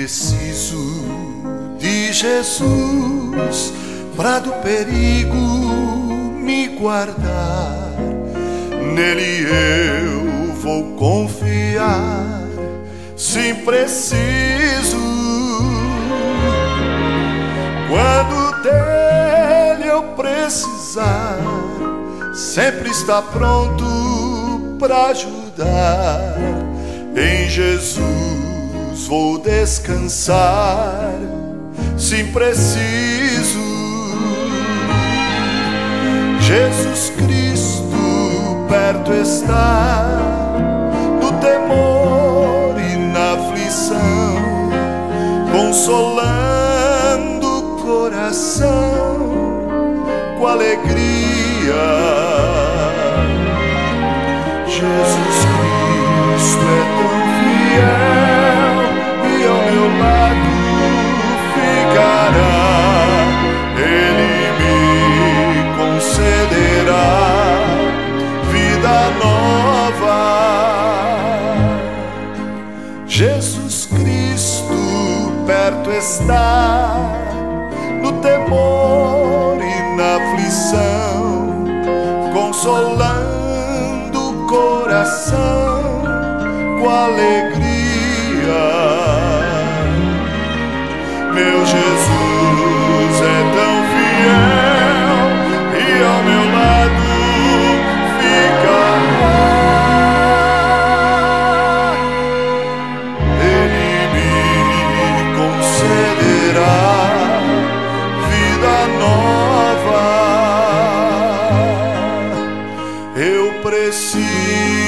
preciso de Jesus para do perigo me guardar. Nele eu vou confiar, se preciso. Quando dele eu precisar, sempre está pronto para ajudar descansar, sim preciso. Jesus Cristo perto está, no temor e na aflição, consolando o coração com alegria. Jesus Cristo é tão vida nova. Jesus Cristo perto está, no temor e na aflição, consolando o coração com alegria. Meu Jesus see